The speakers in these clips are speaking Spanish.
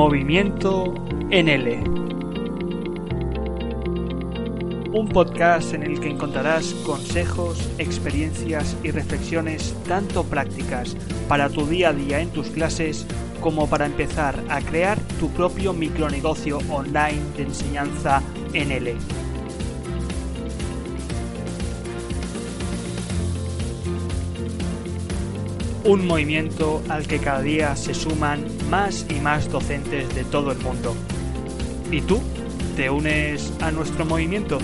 Movimiento NL. Un podcast en el que encontrarás consejos, experiencias y reflexiones tanto prácticas para tu día a día en tus clases como para empezar a crear tu propio micronegocio online de enseñanza NL. un movimiento al que cada día se suman más y más docentes de todo el mundo. ¿Y tú? ¿Te unes a nuestro movimiento?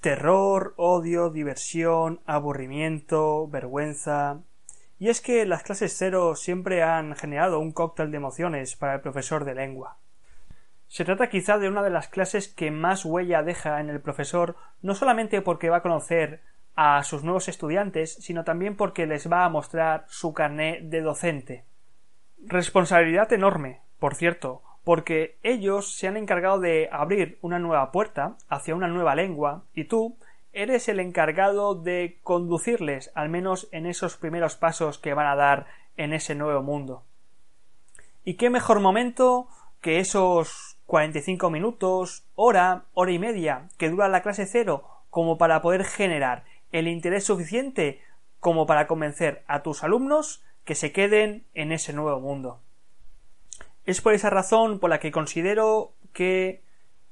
Terror, odio, diversión, aburrimiento, vergüenza, y es que las clases cero siempre han generado un cóctel de emociones para el profesor de lengua. Se trata quizá de una de las clases que más huella deja en el profesor, no solamente porque va a conocer a sus nuevos estudiantes, sino también porque les va a mostrar su carné de docente. Responsabilidad enorme, por cierto, porque ellos se han encargado de abrir una nueva puerta hacia una nueva lengua, y tú, eres el encargado de conducirles, al menos en esos primeros pasos que van a dar en ese nuevo mundo. ¿Y qué mejor momento que esos 45 minutos, hora, hora y media que dura la clase cero como para poder generar el interés suficiente como para convencer a tus alumnos que se queden en ese nuevo mundo. Es por esa razón por la que considero que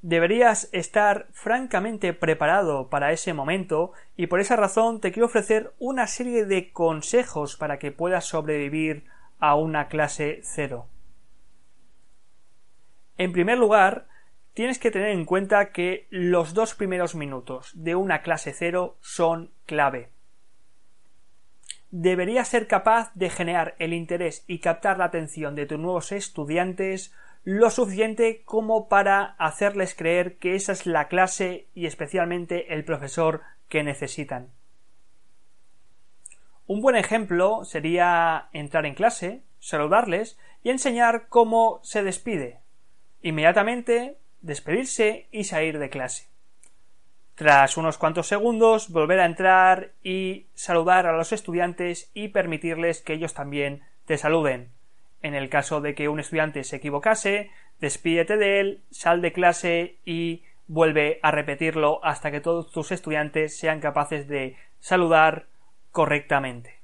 Deberías estar francamente preparado para ese momento y por esa razón te quiero ofrecer una serie de consejos para que puedas sobrevivir a una clase cero. En primer lugar, tienes que tener en cuenta que los dos primeros minutos de una clase cero son clave. Deberías ser capaz de generar el interés y captar la atención de tus nuevos estudiantes lo suficiente como para hacerles creer que esa es la clase y especialmente el profesor que necesitan. Un buen ejemplo sería entrar en clase, saludarles y enseñar cómo se despide. Inmediatamente despedirse y salir de clase. Tras unos cuantos segundos volver a entrar y saludar a los estudiantes y permitirles que ellos también te saluden. En el caso de que un estudiante se equivocase, despídete de él, sal de clase y vuelve a repetirlo hasta que todos tus estudiantes sean capaces de saludar correctamente.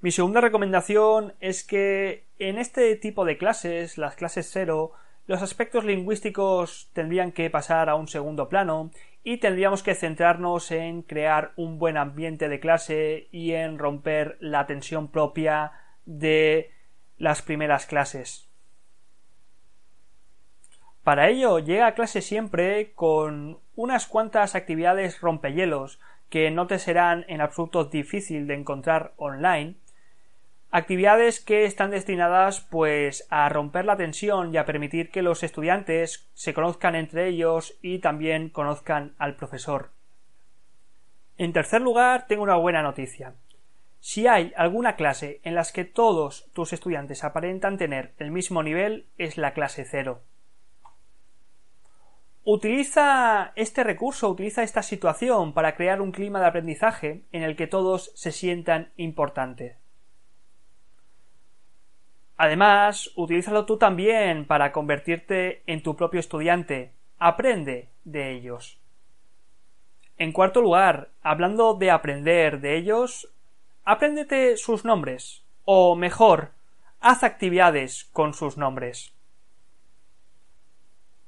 Mi segunda recomendación es que en este tipo de clases, las clases cero, los aspectos lingüísticos tendrían que pasar a un segundo plano y tendríamos que centrarnos en crear un buen ambiente de clase y en romper la tensión propia de las primeras clases. Para ello llega a clase siempre con unas cuantas actividades rompehielos que no te serán en absoluto difícil de encontrar online Actividades que están destinadas pues a romper la tensión y a permitir que los estudiantes se conozcan entre ellos y también conozcan al profesor. En tercer lugar, tengo una buena noticia. Si hay alguna clase en las que todos tus estudiantes aparentan tener el mismo nivel, es la clase cero. Utiliza este recurso, utiliza esta situación para crear un clima de aprendizaje en el que todos se sientan importantes. Además, utilízalo tú también para convertirte en tu propio estudiante. Aprende de ellos. En cuarto lugar, hablando de aprender de ellos, apréndete sus nombres. O mejor, haz actividades con sus nombres.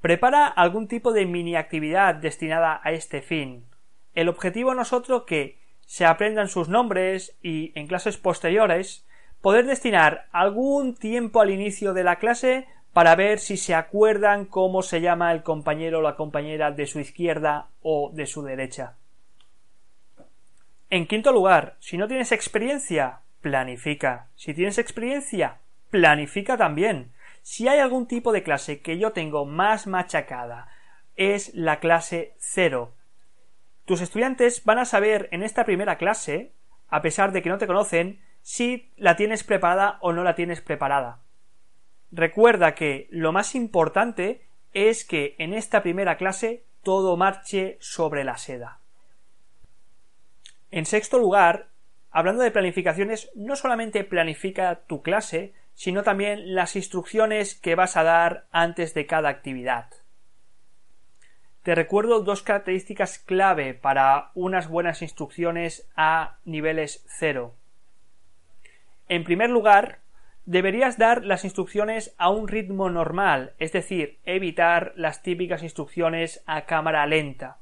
Prepara algún tipo de mini actividad destinada a este fin. El objetivo no es otro que se aprendan sus nombres y en clases posteriores poder destinar algún tiempo al inicio de la clase para ver si se acuerdan cómo se llama el compañero o la compañera de su izquierda o de su derecha. En quinto lugar, si no tienes experiencia, planifica. Si tienes experiencia, planifica también. Si hay algún tipo de clase que yo tengo más machacada, es la clase cero. Tus estudiantes van a saber en esta primera clase, a pesar de que no te conocen, si la tienes preparada o no la tienes preparada. Recuerda que lo más importante es que en esta primera clase todo marche sobre la seda. En sexto lugar, hablando de planificaciones, no solamente planifica tu clase, sino también las instrucciones que vas a dar antes de cada actividad. Te recuerdo dos características clave para unas buenas instrucciones a niveles cero. En primer lugar, deberías dar las instrucciones a un ritmo normal, es decir, evitar las típicas instrucciones a cámara lenta.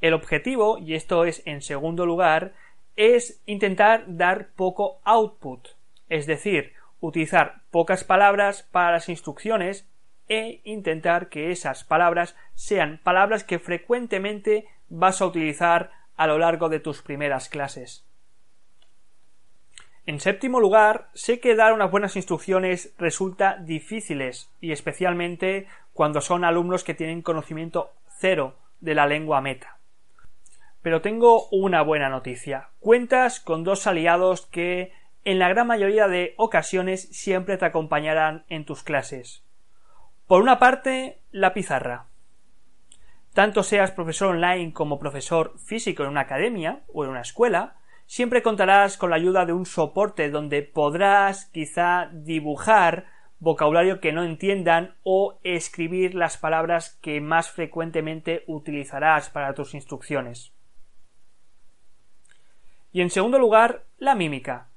El objetivo, y esto es en segundo lugar, es intentar dar poco output, es decir, utilizar pocas palabras para las instrucciones e intentar que esas palabras sean palabras que frecuentemente vas a utilizar a lo largo de tus primeras clases. En séptimo lugar, sé que dar unas buenas instrucciones resulta difíciles y especialmente cuando son alumnos que tienen conocimiento cero de la lengua meta. Pero tengo una buena noticia. Cuentas con dos aliados que en la gran mayoría de ocasiones siempre te acompañarán en tus clases. Por una parte, la pizarra. Tanto seas profesor online como profesor físico en una academia o en una escuela, siempre contarás con la ayuda de un soporte donde podrás quizá dibujar vocabulario que no entiendan o escribir las palabras que más frecuentemente utilizarás para tus instrucciones. Y en segundo lugar, la mímica.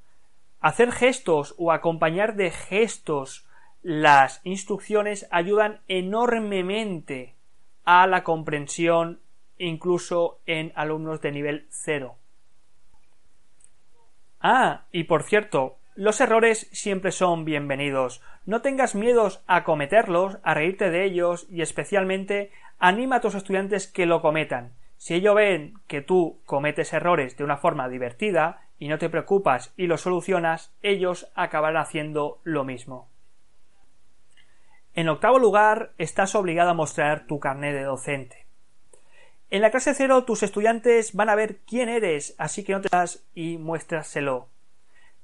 Hacer gestos o acompañar de gestos las instrucciones ayudan enormemente a la comprensión incluso en alumnos de nivel cero. Ah, y por cierto, los errores siempre son bienvenidos. No tengas miedos a cometerlos, a reírte de ellos y especialmente anima a tus estudiantes que lo cometan. Si ellos ven que tú cometes errores de una forma divertida y no te preocupas y los solucionas, ellos acabarán haciendo lo mismo. En octavo lugar, estás obligado a mostrar tu carnet de docente. En la clase cero tus estudiantes van a ver quién eres, así que no te das y muéstraselo.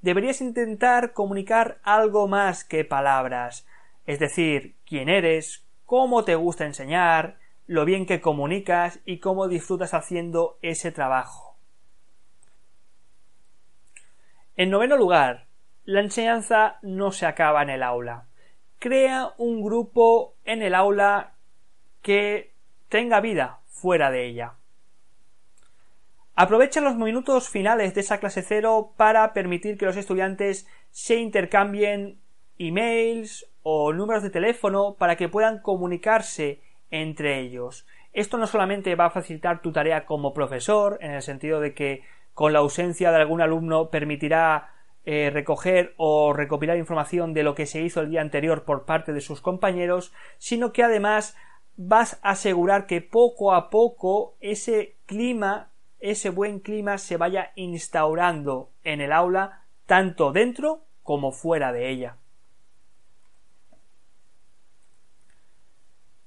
Deberías intentar comunicar algo más que palabras, es decir, quién eres, cómo te gusta enseñar, lo bien que comunicas y cómo disfrutas haciendo ese trabajo. En noveno lugar, la enseñanza no se acaba en el aula. Crea un grupo en el aula que tenga vida, fuera de ella. Aprovecha los minutos finales de esa clase cero para permitir que los estudiantes se intercambien emails o números de teléfono para que puedan comunicarse entre ellos. Esto no solamente va a facilitar tu tarea como profesor, en el sentido de que con la ausencia de algún alumno permitirá eh, recoger o recopilar información de lo que se hizo el día anterior por parte de sus compañeros, sino que además vas a asegurar que poco a poco ese clima, ese buen clima se vaya instaurando en el aula, tanto dentro como fuera de ella.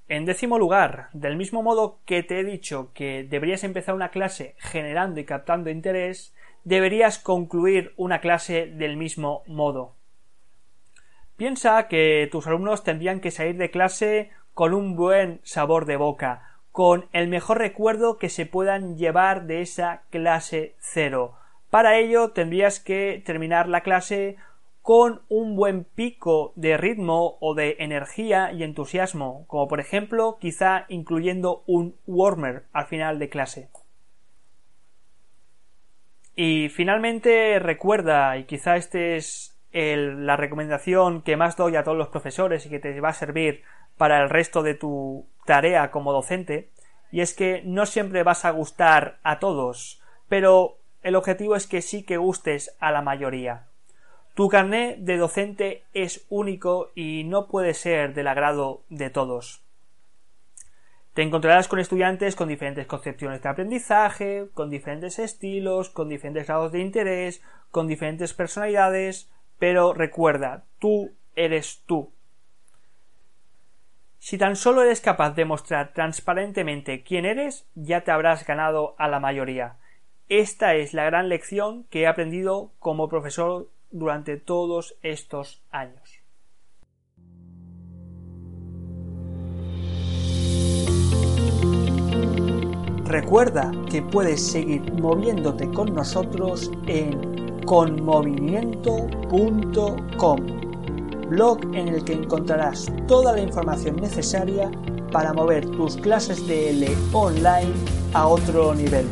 En décimo lugar, del mismo modo que te he dicho que deberías empezar una clase generando y captando interés, deberías concluir una clase del mismo modo. Piensa que tus alumnos tendrían que salir de clase con un buen sabor de boca, con el mejor recuerdo que se puedan llevar de esa clase cero. Para ello tendrías que terminar la clase con un buen pico de ritmo o de energía y entusiasmo, como por ejemplo quizá incluyendo un warmer al final de clase. Y finalmente recuerda, y quizá este es la recomendación que más doy a todos los profesores y que te va a servir para el resto de tu tarea como docente, y es que no siempre vas a gustar a todos, pero el objetivo es que sí que gustes a la mayoría. Tu carné de docente es único y no puede ser del agrado de todos. Te encontrarás con estudiantes con diferentes concepciones de aprendizaje, con diferentes estilos, con diferentes grados de interés, con diferentes personalidades, pero recuerda, tú eres tú si tan solo eres capaz de mostrar transparentemente quién eres, ya te habrás ganado a la mayoría. Esta es la gran lección que he aprendido como profesor durante todos estos años. Recuerda que puedes seguir moviéndote con nosotros en conmovimiento.com, blog en el que encontrarás toda la información necesaria para mover tus clases de L online a otro nivel.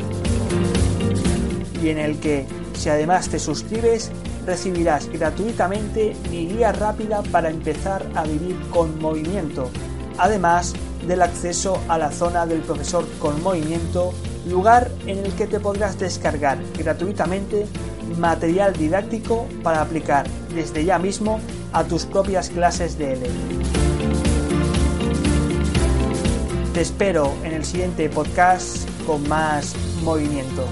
Y en el que, si además te suscribes, recibirás gratuitamente mi guía rápida para empezar a vivir con movimiento, además del acceso a la zona del profesor con movimiento, lugar en el que te podrás descargar gratuitamente material didáctico para aplicar desde ya mismo a tus propias clases de L. Te espero en el siguiente podcast con más movimiento.